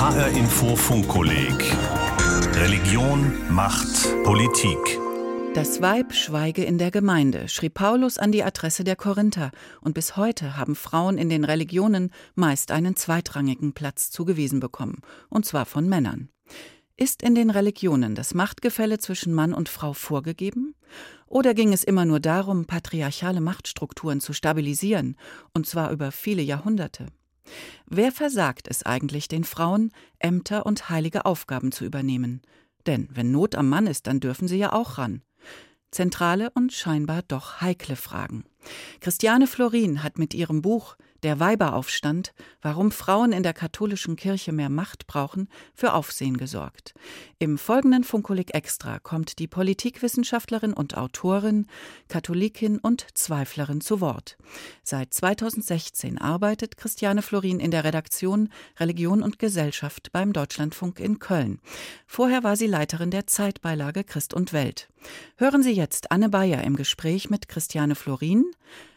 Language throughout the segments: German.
HR Info Funkkolleg Religion, Macht, Politik. Das Weib schweige in der Gemeinde, schrieb Paulus an die Adresse der Korinther, und bis heute haben Frauen in den Religionen meist einen zweitrangigen Platz zugewiesen bekommen, und zwar von Männern. Ist in den Religionen das Machtgefälle zwischen Mann und Frau vorgegeben? Oder ging es immer nur darum, patriarchale Machtstrukturen zu stabilisieren, und zwar über viele Jahrhunderte? Wer versagt es eigentlich den Frauen, Ämter und heilige Aufgaben zu übernehmen? Denn wenn Not am Mann ist, dann dürfen sie ja auch ran. Zentrale und scheinbar doch heikle Fragen. Christiane Florin hat mit ihrem Buch der Weiberaufstand, warum Frauen in der katholischen Kirche mehr Macht brauchen, für Aufsehen gesorgt. Im folgenden Funkolik Extra kommt die Politikwissenschaftlerin und Autorin, Katholikin und Zweiflerin zu Wort. Seit 2016 arbeitet Christiane Florin in der Redaktion Religion und Gesellschaft beim Deutschlandfunk in Köln. Vorher war sie Leiterin der Zeitbeilage Christ und Welt. Hören Sie jetzt Anne Bayer im Gespräch mit Christiane Florin,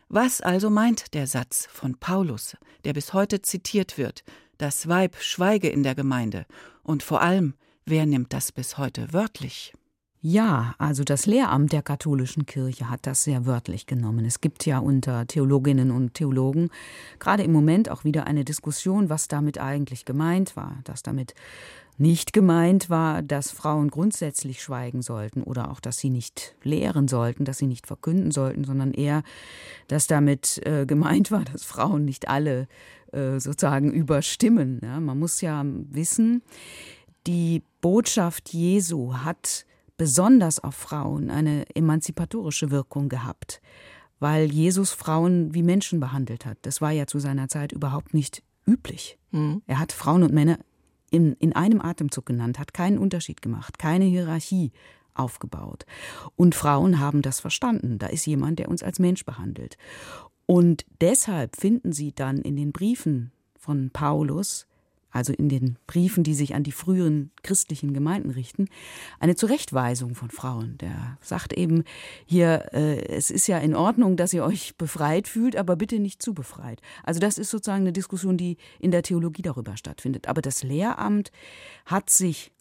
was also meint der Satz von Paulus, der bis heute zitiert wird, das Weib schweige in der Gemeinde? Und vor allem, wer nimmt das bis heute wörtlich? Ja, also das Lehramt der katholischen Kirche hat das sehr wörtlich genommen. Es gibt ja unter Theologinnen und Theologen gerade im Moment auch wieder eine Diskussion, was damit eigentlich gemeint war, dass damit nicht gemeint war, dass Frauen grundsätzlich schweigen sollten oder auch, dass sie nicht lehren sollten, dass sie nicht verkünden sollten, sondern eher, dass damit äh, gemeint war, dass Frauen nicht alle äh, sozusagen überstimmen. Ja, man muss ja wissen, die Botschaft Jesu hat besonders auf Frauen eine emanzipatorische Wirkung gehabt, weil Jesus Frauen wie Menschen behandelt hat. Das war ja zu seiner Zeit überhaupt nicht üblich. Mhm. Er hat Frauen und Männer in, in einem Atemzug genannt, hat keinen Unterschied gemacht, keine Hierarchie aufgebaut. Und Frauen haben das verstanden. Da ist jemand, der uns als Mensch behandelt. Und deshalb finden Sie dann in den Briefen von Paulus also in den Briefen, die sich an die früheren christlichen Gemeinden richten, eine Zurechtweisung von Frauen. Der sagt eben hier, äh, es ist ja in Ordnung, dass ihr euch befreit fühlt, aber bitte nicht zu befreit. Also das ist sozusagen eine Diskussion, die in der Theologie darüber stattfindet. Aber das Lehramt hat sich,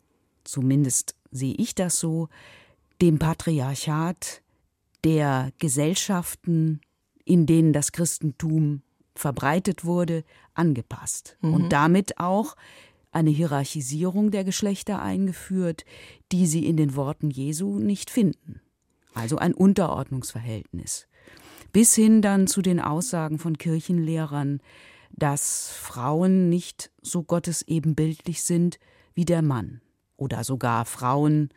zumindest sehe ich das so, dem Patriarchat der Gesellschaften, in denen das Christentum verbreitet wurde, angepasst mhm. und damit auch eine Hierarchisierung der Geschlechter eingeführt, die sie in den Worten Jesu nicht finden. Also ein Unterordnungsverhältnis. Bis hin dann zu den Aussagen von Kirchenlehrern, dass Frauen nicht so Gottes ebenbildlich sind wie der Mann oder sogar Frauen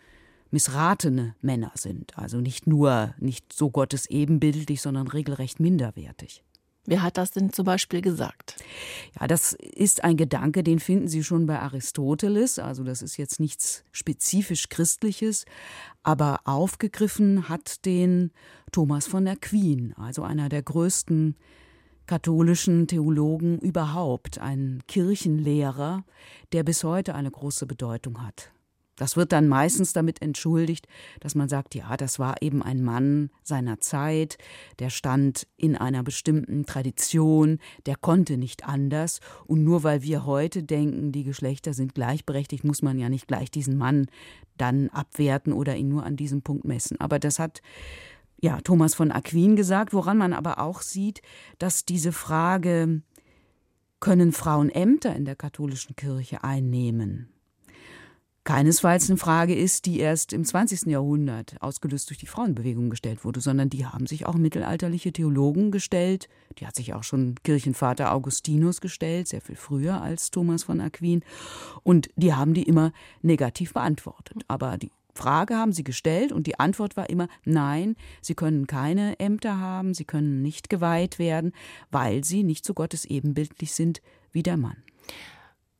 missratene Männer sind, also nicht nur nicht so Gottes ebenbildlich, sondern regelrecht minderwertig. Wer hat das denn zum Beispiel gesagt? Ja, das ist ein Gedanke, den finden Sie schon bei Aristoteles. Also das ist jetzt nichts spezifisch Christliches, aber aufgegriffen hat den Thomas von Aquin, also einer der größten katholischen Theologen überhaupt, ein Kirchenlehrer, der bis heute eine große Bedeutung hat. Das wird dann meistens damit entschuldigt, dass man sagt, ja, das war eben ein Mann seiner Zeit, der stand in einer bestimmten Tradition, der konnte nicht anders. Und nur weil wir heute denken, die Geschlechter sind gleichberechtigt, muss man ja nicht gleich diesen Mann dann abwerten oder ihn nur an diesem Punkt messen. Aber das hat ja Thomas von Aquin gesagt, woran man aber auch sieht, dass diese Frage, können Frauen Ämter in der katholischen Kirche einnehmen? Keinesfalls eine Frage ist, die erst im 20. Jahrhundert ausgelöst durch die Frauenbewegung gestellt wurde, sondern die haben sich auch mittelalterliche Theologen gestellt. Die hat sich auch schon Kirchenvater Augustinus gestellt, sehr viel früher als Thomas von Aquin. Und die haben die immer negativ beantwortet. Aber die Frage haben sie gestellt und die Antwort war immer nein, sie können keine Ämter haben, sie können nicht geweiht werden, weil sie nicht so Gottes ebenbildlich sind wie der Mann.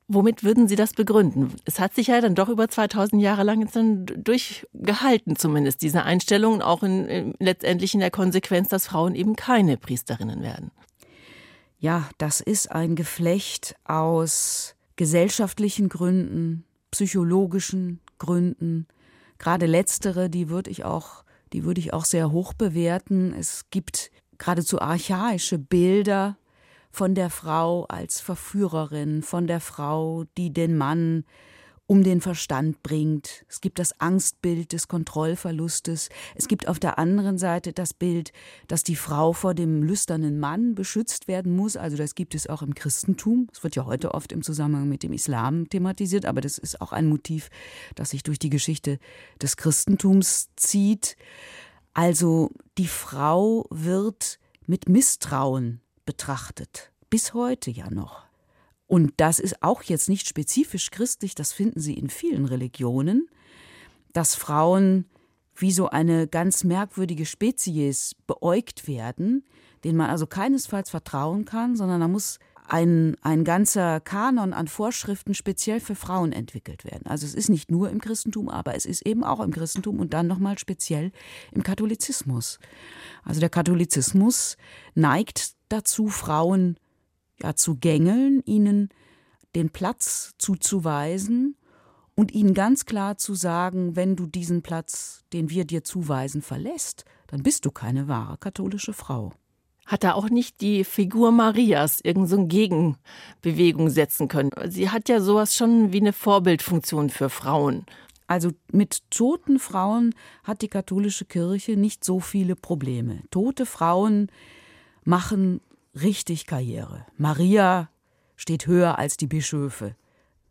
Womit würden Sie das begründen? Es hat sich ja dann doch über 2000 Jahre lang dann durchgehalten, zumindest diese Einstellung, auch in, in, letztendlich in der Konsequenz, dass Frauen eben keine Priesterinnen werden. Ja, das ist ein Geflecht aus gesellschaftlichen Gründen, psychologischen Gründen. Gerade letztere, die würde ich auch, die würde ich auch sehr hoch bewerten. Es gibt geradezu archaische Bilder von der Frau als Verführerin, von der Frau, die den Mann um den Verstand bringt. Es gibt das Angstbild des Kontrollverlustes. Es gibt auf der anderen Seite das Bild, dass die Frau vor dem lüsternen Mann beschützt werden muss. Also das gibt es auch im Christentum. Es wird ja heute oft im Zusammenhang mit dem Islam thematisiert, aber das ist auch ein Motiv, das sich durch die Geschichte des Christentums zieht. Also die Frau wird mit Misstrauen betrachtet. Bis heute ja noch. Und das ist auch jetzt nicht spezifisch christlich, das finden Sie in vielen Religionen, dass Frauen wie so eine ganz merkwürdige Spezies beäugt werden, denen man also keinesfalls vertrauen kann, sondern da muss ein, ein ganzer Kanon an Vorschriften speziell für Frauen entwickelt werden. Also es ist nicht nur im Christentum, aber es ist eben auch im Christentum und dann nochmal speziell im Katholizismus. Also der Katholizismus neigt dazu, Frauen ja, zu gängeln, ihnen den Platz zuzuweisen und ihnen ganz klar zu sagen, wenn du diesen Platz, den wir dir zuweisen, verlässt, dann bist du keine wahre katholische Frau. Hat er auch nicht die Figur Marias irgendeine so Gegenbewegung setzen können? Sie hat ja sowas schon wie eine Vorbildfunktion für Frauen. Also mit toten Frauen hat die katholische Kirche nicht so viele Probleme. Tote Frauen machen richtig Karriere. Maria steht höher als die Bischöfe,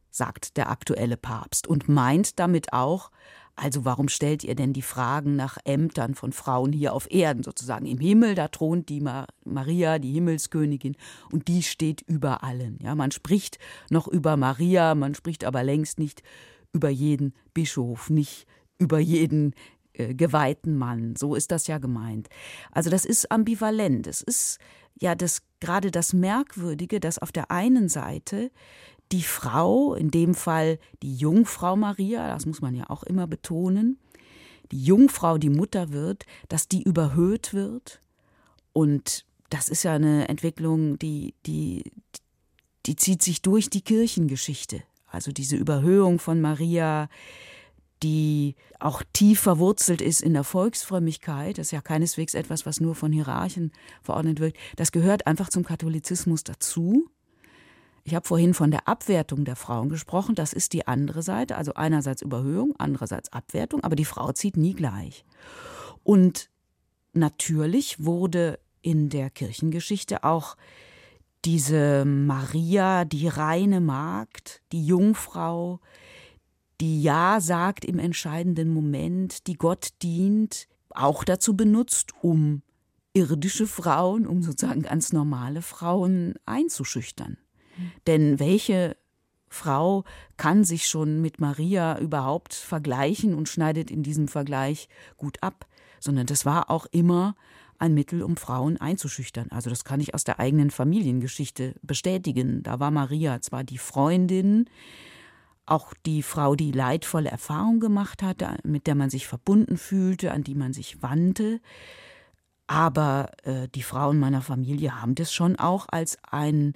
sagt der aktuelle Papst und meint damit auch, also warum stellt ihr denn die Fragen nach Ämtern von Frauen hier auf Erden sozusagen? Im Himmel, da thront die Maria, die Himmelskönigin, und die steht über allen. Ja, man spricht noch über Maria, man spricht aber längst nicht über jeden Bischof, nicht über jeden äh, geweihten Mann. So ist das ja gemeint. Also das ist ambivalent. Es ist ja das gerade das Merkwürdige, dass auf der einen Seite die Frau, in dem Fall die Jungfrau Maria, das muss man ja auch immer betonen, die Jungfrau, die Mutter wird, dass die überhöht wird. Und das ist ja eine Entwicklung, die, die, die zieht sich durch die Kirchengeschichte. Also diese Überhöhung von Maria, die auch tief verwurzelt ist in der Volksfrömmigkeit, das ist ja keineswegs etwas, was nur von Hierarchen verordnet wird, das gehört einfach zum Katholizismus dazu. Ich habe vorhin von der Abwertung der Frauen gesprochen, das ist die andere Seite, also einerseits Überhöhung, andererseits Abwertung, aber die Frau zieht nie gleich. Und natürlich wurde in der Kirchengeschichte auch diese Maria, die reine Magd, die Jungfrau, die Ja sagt im entscheidenden Moment, die Gott dient, auch dazu benutzt, um irdische Frauen, um sozusagen ganz normale Frauen einzuschüchtern. Denn welche Frau kann sich schon mit Maria überhaupt vergleichen und schneidet in diesem Vergleich gut ab, sondern das war auch immer ein Mittel, um Frauen einzuschüchtern. Also das kann ich aus der eigenen Familiengeschichte bestätigen. Da war Maria zwar die Freundin, auch die Frau, die leidvolle Erfahrungen gemacht hatte, mit der man sich verbunden fühlte, an die man sich wandte. Aber äh, die Frauen meiner Familie haben das schon auch als ein,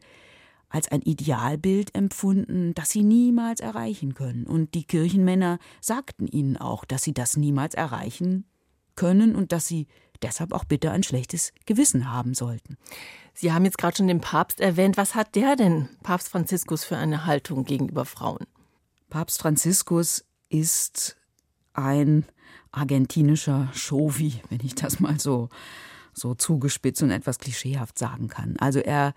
als ein Idealbild empfunden, das sie niemals erreichen können. Und die Kirchenmänner sagten ihnen auch, dass sie das niemals erreichen können und dass sie deshalb auch bitte ein schlechtes Gewissen haben sollten. Sie haben jetzt gerade schon den Papst erwähnt. Was hat der denn, Papst Franziskus, für eine Haltung gegenüber Frauen? Papst Franziskus ist ein argentinischer Chauvi, wenn ich das mal so, so zugespitzt und etwas klischeehaft sagen kann. Also er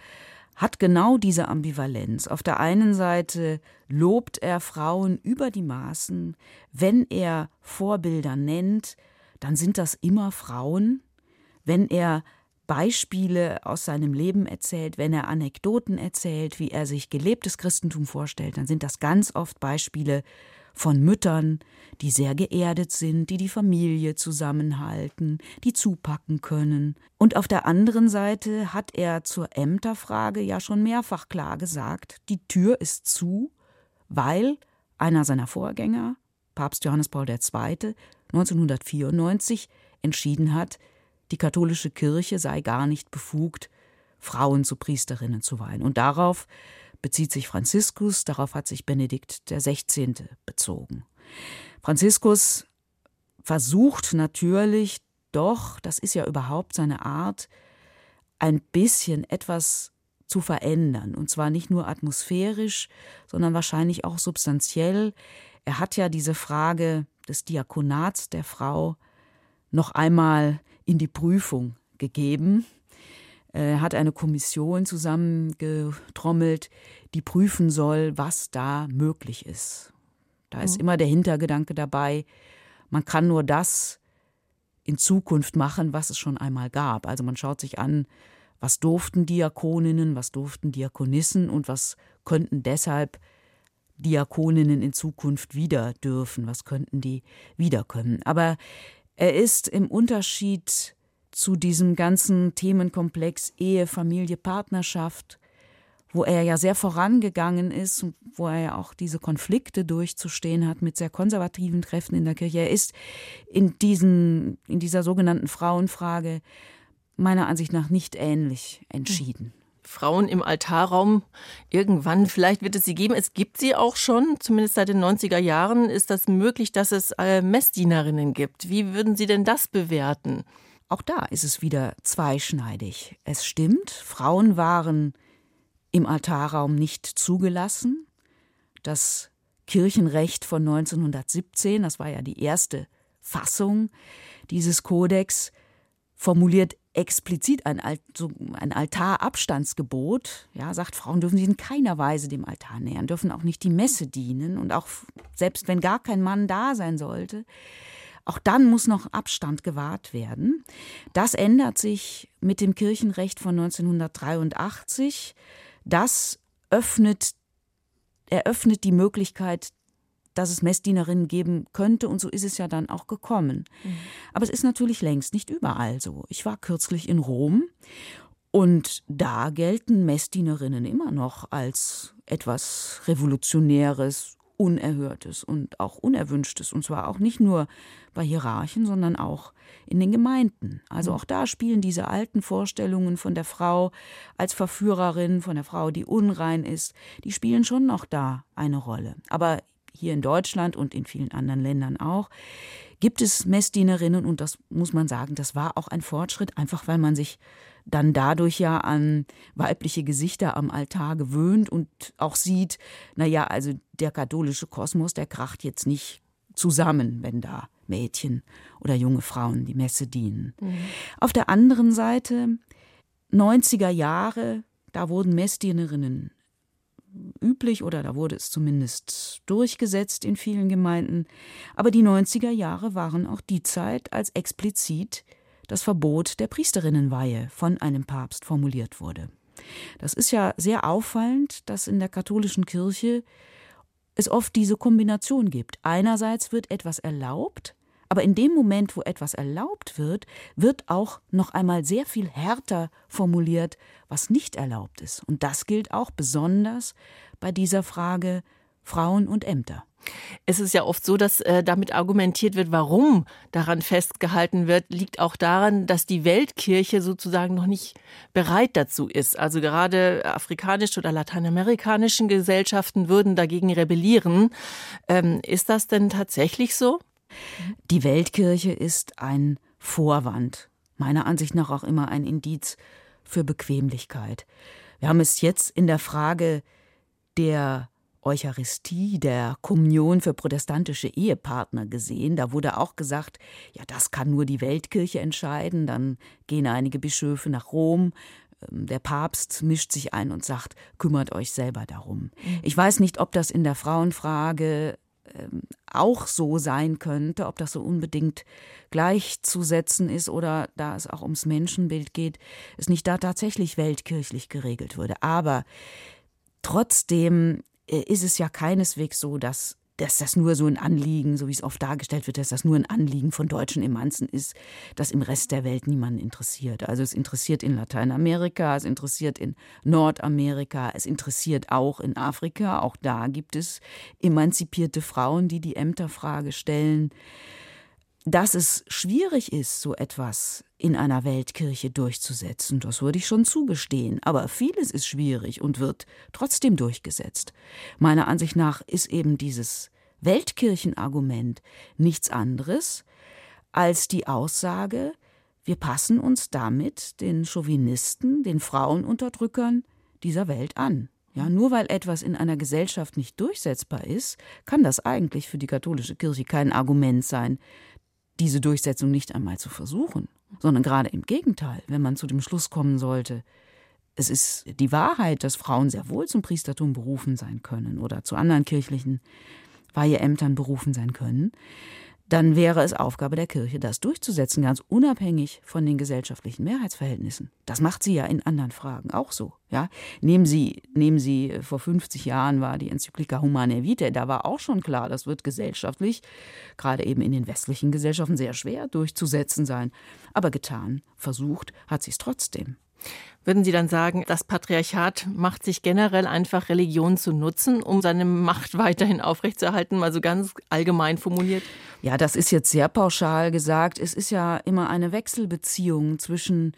hat genau diese Ambivalenz. Auf der einen Seite lobt er Frauen über die Maßen. Wenn er Vorbilder nennt, dann sind das immer Frauen. Wenn er Beispiele aus seinem Leben erzählt, wenn er Anekdoten erzählt, wie er sich gelebtes Christentum vorstellt, dann sind das ganz oft Beispiele von Müttern, die sehr geerdet sind, die die Familie zusammenhalten, die zupacken können. Und auf der anderen Seite hat er zur Ämterfrage ja schon mehrfach klar gesagt, die Tür ist zu, weil einer seiner Vorgänger, Papst Johannes Paul II., 1994 entschieden hat, die katholische Kirche sei gar nicht befugt, Frauen zu Priesterinnen zu weihen. Und darauf bezieht sich Franziskus, darauf hat sich Benedikt XVI. bezogen. Franziskus versucht natürlich doch, das ist ja überhaupt seine Art, ein bisschen etwas zu verändern. Und zwar nicht nur atmosphärisch, sondern wahrscheinlich auch substanziell. Er hat ja diese Frage des Diakonats der Frau noch einmal in die Prüfung gegeben. Er hat eine Kommission zusammengetrommelt, die prüfen soll, was da möglich ist. Da ist mhm. immer der Hintergedanke dabei, man kann nur das in Zukunft machen, was es schon einmal gab. Also man schaut sich an, was durften Diakoninnen, was durften Diakonissen und was könnten deshalb Diakoninnen in Zukunft wieder dürfen, was könnten die wieder können. Aber er ist im Unterschied zu diesem ganzen Themenkomplex Ehe, Familie, Partnerschaft, wo er ja sehr vorangegangen ist wo er ja auch diese Konflikte durchzustehen hat mit sehr konservativen Kräften in der Kirche. Er ist in, diesen, in dieser sogenannten Frauenfrage meiner Ansicht nach nicht ähnlich entschieden. Frauen im Altarraum irgendwann, vielleicht wird es sie geben. Es gibt sie auch schon, zumindest seit den 90er Jahren ist das möglich, dass es äh, Messdienerinnen gibt. Wie würden Sie denn das bewerten? Auch da ist es wieder zweischneidig. Es stimmt, Frauen waren im Altarraum nicht zugelassen. Das Kirchenrecht von 1917, das war ja die erste Fassung dieses Kodex, formuliert explizit ein, so ein Altarabstandsgebot, ja, sagt, Frauen dürfen sich in keiner Weise dem Altar nähern, dürfen auch nicht die Messe dienen und auch selbst wenn gar kein Mann da sein sollte, auch dann muss noch Abstand gewahrt werden. Das ändert sich mit dem Kirchenrecht von 1983. Das öffnet, eröffnet die Möglichkeit dass es Messdienerinnen geben könnte und so ist es ja dann auch gekommen. Mhm. Aber es ist natürlich längst nicht überall so. Ich war kürzlich in Rom und da gelten Messdienerinnen immer noch als etwas Revolutionäres, Unerhörtes und auch Unerwünschtes. Und zwar auch nicht nur bei Hierarchen, sondern auch in den Gemeinden. Also mhm. auch da spielen diese alten Vorstellungen von der Frau als Verführerin, von der Frau, die unrein ist, die spielen schon noch da eine Rolle. Aber hier in Deutschland und in vielen anderen Ländern auch, gibt es Messdienerinnen und das muss man sagen, das war auch ein Fortschritt, einfach weil man sich dann dadurch ja an weibliche Gesichter am Altar gewöhnt und auch sieht, naja, also der katholische Kosmos, der kracht jetzt nicht zusammen, wenn da Mädchen oder junge Frauen die Messe dienen. Mhm. Auf der anderen Seite, 90er Jahre, da wurden Messdienerinnen üblich oder da wurde es zumindest durchgesetzt in vielen Gemeinden. Aber die 90er Jahre waren auch die Zeit, als explizit das Verbot der Priesterinnenweihe von einem Papst formuliert wurde. Das ist ja sehr auffallend, dass in der katholischen Kirche es oft diese Kombination gibt. Einerseits wird etwas erlaubt, aber in dem Moment, wo etwas erlaubt wird, wird auch noch einmal sehr viel härter formuliert, was nicht erlaubt ist. Und das gilt auch besonders bei dieser Frage Frauen und Ämter. Es ist ja oft so, dass äh, damit argumentiert wird, warum daran festgehalten wird, liegt auch daran, dass die Weltkirche sozusagen noch nicht bereit dazu ist. Also gerade afrikanische oder lateinamerikanischen Gesellschaften würden dagegen rebellieren. Ähm, ist das denn tatsächlich so? Die Weltkirche ist ein Vorwand, meiner Ansicht nach auch immer ein Indiz für Bequemlichkeit. Wir haben es jetzt in der Frage der Eucharistie, der Kommunion für protestantische Ehepartner gesehen. Da wurde auch gesagt, ja, das kann nur die Weltkirche entscheiden. Dann gehen einige Bischöfe nach Rom. Ähm, der Papst mischt sich ein und sagt, kümmert euch selber darum. Mhm. Ich weiß nicht, ob das in der Frauenfrage ähm, auch so sein könnte, ob das so unbedingt gleichzusetzen ist oder da es auch ums Menschenbild geht, es nicht da tatsächlich weltkirchlich geregelt würde. Aber trotzdem ist es ja keineswegs so, dass dass das nur so ein Anliegen, so wie es oft dargestellt wird, dass das nur ein Anliegen von deutschen Emanzen ist, das im Rest der Welt niemanden interessiert. Also es interessiert in Lateinamerika, es interessiert in Nordamerika, es interessiert auch in Afrika. Auch da gibt es emanzipierte Frauen, die die Ämterfrage stellen. Dass es schwierig ist, so etwas in einer Weltkirche durchzusetzen, das würde ich schon zugestehen. Aber vieles ist schwierig und wird trotzdem durchgesetzt. Meiner Ansicht nach ist eben dieses Weltkirchenargument nichts anderes als die Aussage, wir passen uns damit den Chauvinisten, den Frauenunterdrückern dieser Welt an. Ja, nur weil etwas in einer Gesellschaft nicht durchsetzbar ist, kann das eigentlich für die katholische Kirche kein Argument sein, diese Durchsetzung nicht einmal zu versuchen, sondern gerade im Gegenteil, wenn man zu dem Schluss kommen sollte, es ist die Wahrheit, dass Frauen sehr wohl zum Priestertum berufen sein können oder zu anderen kirchlichen Weiheämtern berufen sein können, dann wäre es Aufgabe der Kirche, das durchzusetzen, ganz unabhängig von den gesellschaftlichen Mehrheitsverhältnissen. Das macht sie ja in anderen Fragen auch so. Ja? Nehmen, sie, nehmen Sie, äh, vor 50 Jahren war die Enzyklika Humane Vitae, da war auch schon klar, das wird gesellschaftlich, gerade eben in den westlichen Gesellschaften, sehr schwer durchzusetzen sein. Aber getan, versucht, hat sie es trotzdem. Würden Sie dann sagen, das Patriarchat macht sich generell einfach Religion zu nutzen, um seine Macht weiterhin aufrechtzuerhalten, mal so ganz allgemein formuliert? Ja, das ist jetzt sehr pauschal gesagt. Es ist ja immer eine Wechselbeziehung zwischen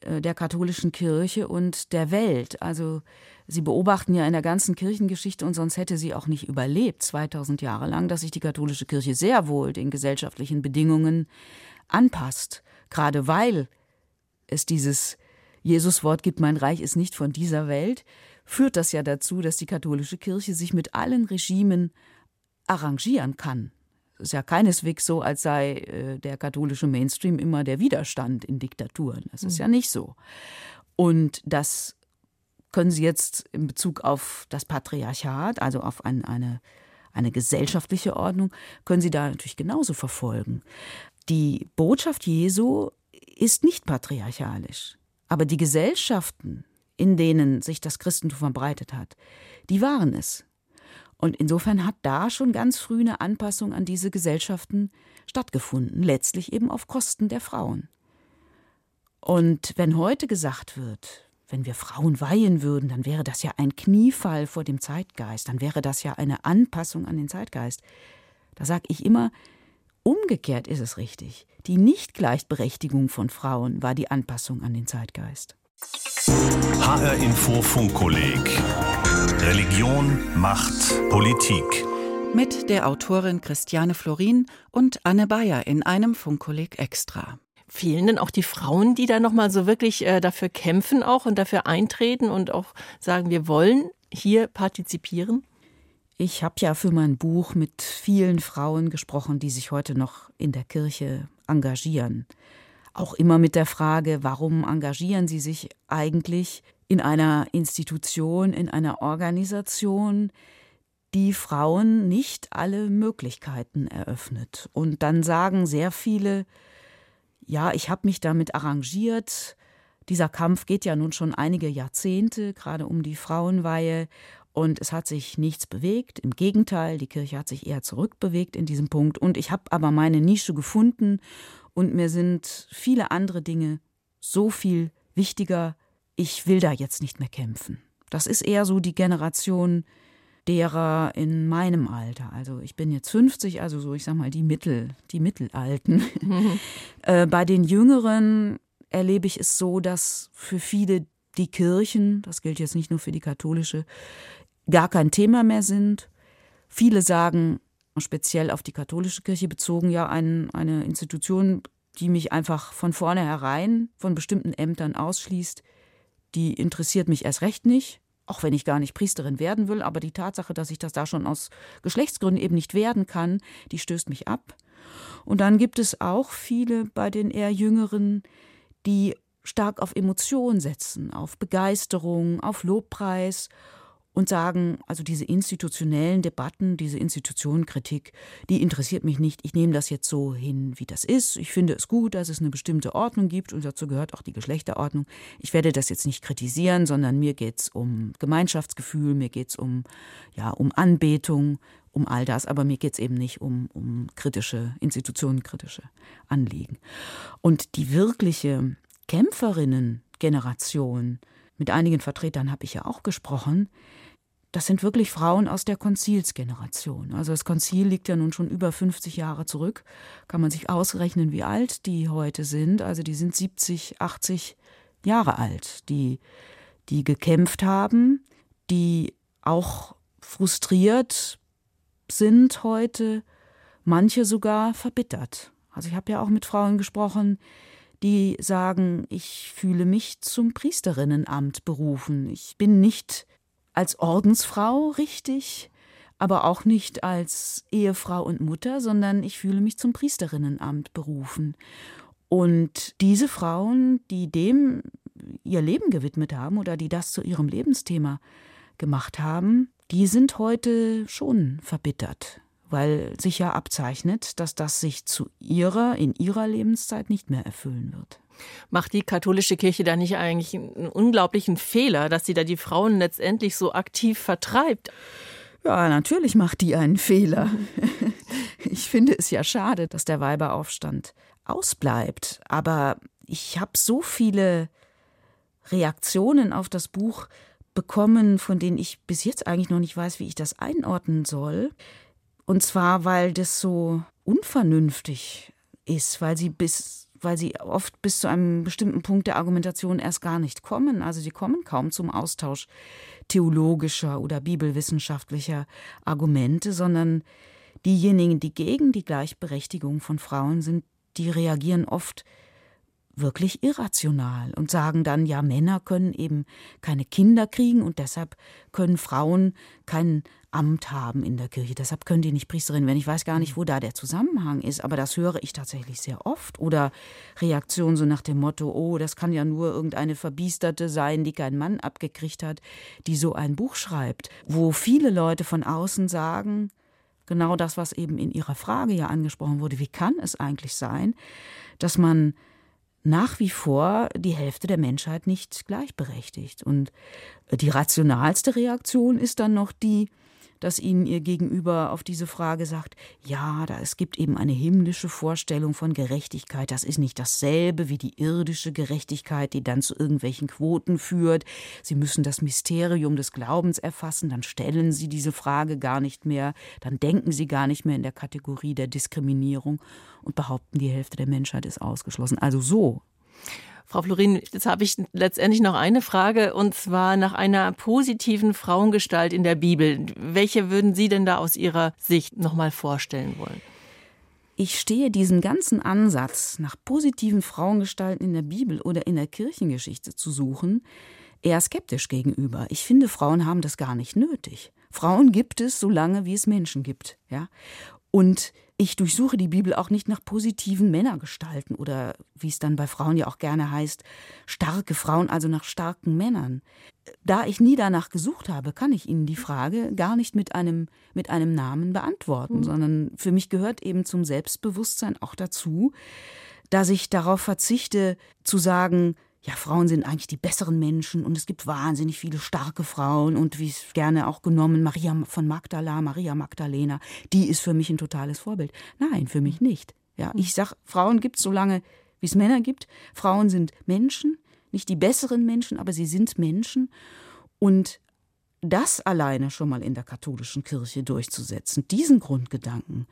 äh, der katholischen Kirche und der Welt. Also Sie beobachten ja in der ganzen Kirchengeschichte, und sonst hätte sie auch nicht überlebt, 2000 Jahre lang, dass sich die katholische Kirche sehr wohl den gesellschaftlichen Bedingungen anpasst, gerade weil es dieses Jesus-Wort gibt, mein Reich ist nicht von dieser Welt, führt das ja dazu, dass die katholische Kirche sich mit allen Regimen arrangieren kann. Es ist ja keineswegs so, als sei äh, der katholische Mainstream immer der Widerstand in Diktaturen. Das ist mhm. ja nicht so. Und das können Sie jetzt in Bezug auf das Patriarchat, also auf ein, eine, eine gesellschaftliche Ordnung, können Sie da natürlich genauso verfolgen. Die Botschaft Jesu ist nicht patriarchalisch. Aber die Gesellschaften, in denen sich das Christentum verbreitet hat, die waren es. Und insofern hat da schon ganz früh eine Anpassung an diese Gesellschaften stattgefunden, letztlich eben auf Kosten der Frauen. Und wenn heute gesagt wird, wenn wir Frauen weihen würden, dann wäre das ja ein Kniefall vor dem Zeitgeist, dann wäre das ja eine Anpassung an den Zeitgeist. Da sage ich immer, Umgekehrt ist es richtig. Die Nichtgleichberechtigung von Frauen war die Anpassung an den Zeitgeist. HR Info Funkkolleg Religion, Macht, Politik. Mit der Autorin Christiane Florin und Anne Bayer in einem Funkkolleg extra. Fehlen denn auch die Frauen, die da nochmal so wirklich äh, dafür kämpfen auch und dafür eintreten und auch sagen, wir wollen hier partizipieren? Ich habe ja für mein Buch mit vielen Frauen gesprochen, die sich heute noch in der Kirche engagieren. Auch immer mit der Frage, warum engagieren sie sich eigentlich in einer Institution, in einer Organisation, die Frauen nicht alle Möglichkeiten eröffnet. Und dann sagen sehr viele, ja, ich habe mich damit arrangiert. Dieser Kampf geht ja nun schon einige Jahrzehnte, gerade um die Frauenweihe. Und es hat sich nichts bewegt. Im Gegenteil, die Kirche hat sich eher zurückbewegt in diesem Punkt. Und ich habe aber meine Nische gefunden und mir sind viele andere Dinge so viel wichtiger. Ich will da jetzt nicht mehr kämpfen. Das ist eher so die Generation derer in meinem Alter. Also ich bin jetzt 50, also so ich sag mal die Mittel, die Mittelalten. Äh, bei den Jüngeren erlebe ich es so, dass für viele die Kirchen, das gilt jetzt nicht nur für die katholische, gar kein Thema mehr sind. Viele sagen, speziell auf die katholische Kirche bezogen, ja, ein, eine Institution, die mich einfach von vornherein von bestimmten Ämtern ausschließt, die interessiert mich erst recht nicht, auch wenn ich gar nicht Priesterin werden will, aber die Tatsache, dass ich das da schon aus Geschlechtsgründen eben nicht werden kann, die stößt mich ab. Und dann gibt es auch viele bei den eher jüngeren, die stark auf Emotion setzen, auf Begeisterung, auf Lobpreis und sagen, also diese institutionellen Debatten, diese Institutionenkritik, die interessiert mich nicht. Ich nehme das jetzt so hin, wie das ist. Ich finde es gut, dass es eine bestimmte Ordnung gibt und dazu gehört auch die Geschlechterordnung. Ich werde das jetzt nicht kritisieren, sondern mir geht es um Gemeinschaftsgefühl, mir geht es um, ja, um Anbetung, um all das, aber mir geht es eben nicht um, um kritische, institutionenkritische Anliegen. Und die wirkliche Kämpferinnen-Generation, mit einigen Vertretern habe ich ja auch gesprochen, das sind wirklich Frauen aus der Konzilsgeneration. Also das Konzil liegt ja nun schon über 50 Jahre zurück. Kann man sich ausrechnen, wie alt die heute sind. Also die sind 70, 80 Jahre alt, die, die gekämpft haben, die auch frustriert sind heute, manche sogar verbittert. Also ich habe ja auch mit Frauen gesprochen, die sagen, ich fühle mich zum Priesterinnenamt berufen. Ich bin nicht als Ordensfrau richtig, aber auch nicht als Ehefrau und Mutter, sondern ich fühle mich zum Priesterinnenamt berufen. Und diese Frauen, die dem ihr Leben gewidmet haben oder die das zu ihrem Lebensthema gemacht haben, die sind heute schon verbittert, weil sich ja abzeichnet, dass das sich zu ihrer, in ihrer Lebenszeit nicht mehr erfüllen wird. Macht die katholische Kirche da nicht eigentlich einen unglaublichen Fehler, dass sie da die Frauen letztendlich so aktiv vertreibt? Ja, natürlich macht die einen Fehler. Ich finde es ja schade, dass der Weiberaufstand ausbleibt. Aber ich habe so viele Reaktionen auf das Buch bekommen, von denen ich bis jetzt eigentlich noch nicht weiß, wie ich das einordnen soll. Und zwar, weil das so unvernünftig ist, weil sie bis weil sie oft bis zu einem bestimmten Punkt der Argumentation erst gar nicht kommen. Also sie kommen kaum zum Austausch theologischer oder bibelwissenschaftlicher Argumente, sondern diejenigen, die gegen die Gleichberechtigung von Frauen sind, die reagieren oft wirklich irrational und sagen dann, ja, Männer können eben keine Kinder kriegen und deshalb können Frauen kein Amt haben in der Kirche. Deshalb können die nicht Priesterin werden. Ich weiß gar nicht, wo da der Zusammenhang ist, aber das höre ich tatsächlich sehr oft. Oder Reaktionen so nach dem Motto, oh, das kann ja nur irgendeine Verbiesterte sein, die keinen Mann abgekriegt hat, die so ein Buch schreibt. Wo viele Leute von außen sagen, genau das, was eben in Ihrer Frage ja angesprochen wurde, wie kann es eigentlich sein, dass man nach wie vor die Hälfte der Menschheit nicht gleichberechtigt. Und die rationalste Reaktion ist dann noch die, dass ihnen ihr Gegenüber auf diese Frage sagt, ja, da es gibt eben eine himmlische Vorstellung von Gerechtigkeit, das ist nicht dasselbe wie die irdische Gerechtigkeit, die dann zu irgendwelchen Quoten führt. Sie müssen das Mysterium des Glaubens erfassen, dann stellen sie diese Frage gar nicht mehr, dann denken sie gar nicht mehr in der Kategorie der Diskriminierung und behaupten, die Hälfte der Menschheit ist ausgeschlossen. Also so Frau Florin, jetzt habe ich letztendlich noch eine Frage und zwar nach einer positiven Frauengestalt in der Bibel. Welche würden Sie denn da aus Ihrer Sicht nochmal vorstellen wollen? Ich stehe diesem ganzen Ansatz, nach positiven Frauengestalten in der Bibel oder in der Kirchengeschichte zu suchen, eher skeptisch gegenüber. Ich finde, Frauen haben das gar nicht nötig. Frauen gibt es, so lange wie es Menschen gibt. Ja? Und ich durchsuche die Bibel auch nicht nach positiven Männergestalten oder, wie es dann bei Frauen ja auch gerne heißt, starke Frauen, also nach starken Männern. Da ich nie danach gesucht habe, kann ich Ihnen die Frage gar nicht mit einem, mit einem Namen beantworten, mhm. sondern für mich gehört eben zum Selbstbewusstsein auch dazu, dass ich darauf verzichte, zu sagen, ja, Frauen sind eigentlich die besseren Menschen und es gibt wahnsinnig viele starke Frauen und wie es gerne auch genommen, Maria von Magdala, Maria Magdalena, die ist für mich ein totales Vorbild. Nein, für mich nicht. Ja, ich sag, Frauen gibt es so lange, wie es Männer gibt. Frauen sind Menschen, nicht die besseren Menschen, aber sie sind Menschen und das alleine schon mal in der katholischen Kirche durchzusetzen, diesen Grundgedanken,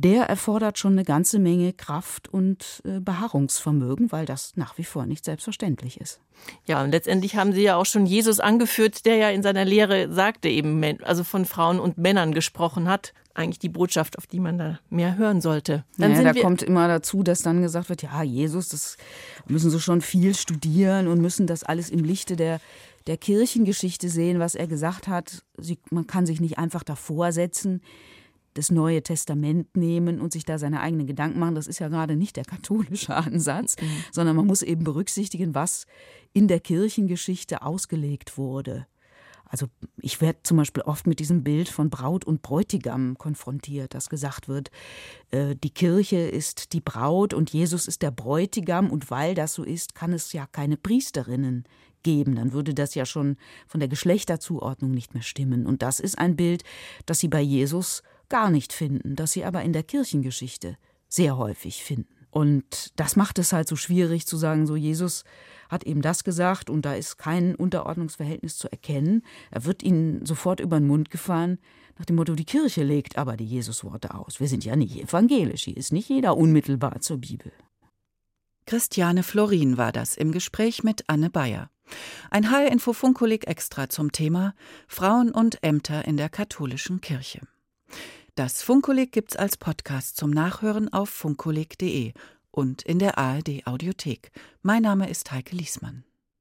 der erfordert schon eine ganze Menge Kraft und äh, Beharrungsvermögen, weil das nach wie vor nicht selbstverständlich ist. Ja, und letztendlich haben Sie ja auch schon Jesus angeführt, der ja in seiner Lehre sagte eben, also von Frauen und Männern gesprochen hat. Eigentlich die Botschaft, auf die man da mehr hören sollte. Dann naja, da kommt immer dazu, dass dann gesagt wird, ja, Jesus, das müssen Sie schon viel studieren und müssen das alles im Lichte der der Kirchengeschichte sehen, was er gesagt hat. Sie, man kann sich nicht einfach davor setzen das Neue Testament nehmen und sich da seine eigenen Gedanken machen. Das ist ja gerade nicht der katholische Ansatz, mhm. sondern man muss eben berücksichtigen, was in der Kirchengeschichte ausgelegt wurde. Also ich werde zum Beispiel oft mit diesem Bild von Braut und Bräutigam konfrontiert, dass gesagt wird, äh, die Kirche ist die Braut und Jesus ist der Bräutigam und weil das so ist, kann es ja keine Priesterinnen geben. Dann würde das ja schon von der Geschlechterzuordnung nicht mehr stimmen. Und das ist ein Bild, das Sie bei Jesus gar nicht finden, das sie aber in der Kirchengeschichte sehr häufig finden. Und das macht es halt so schwierig zu sagen, so Jesus hat eben das gesagt und da ist kein Unterordnungsverhältnis zu erkennen. Er wird ihnen sofort über den Mund gefahren, nach dem Motto, die Kirche legt aber die Jesusworte aus. Wir sind ja nicht evangelisch, hier ist nicht jeder unmittelbar zur Bibel. Christiane Florin war das im Gespräch mit Anne Bayer. Ein HR-Info Funkolik extra zum Thema Frauen und Ämter in der katholischen Kirche. Das Funkkolleg gibt's als Podcast zum Nachhören auf funkkolleg.de und in der ARD Audiothek. Mein Name ist Heike Liesmann.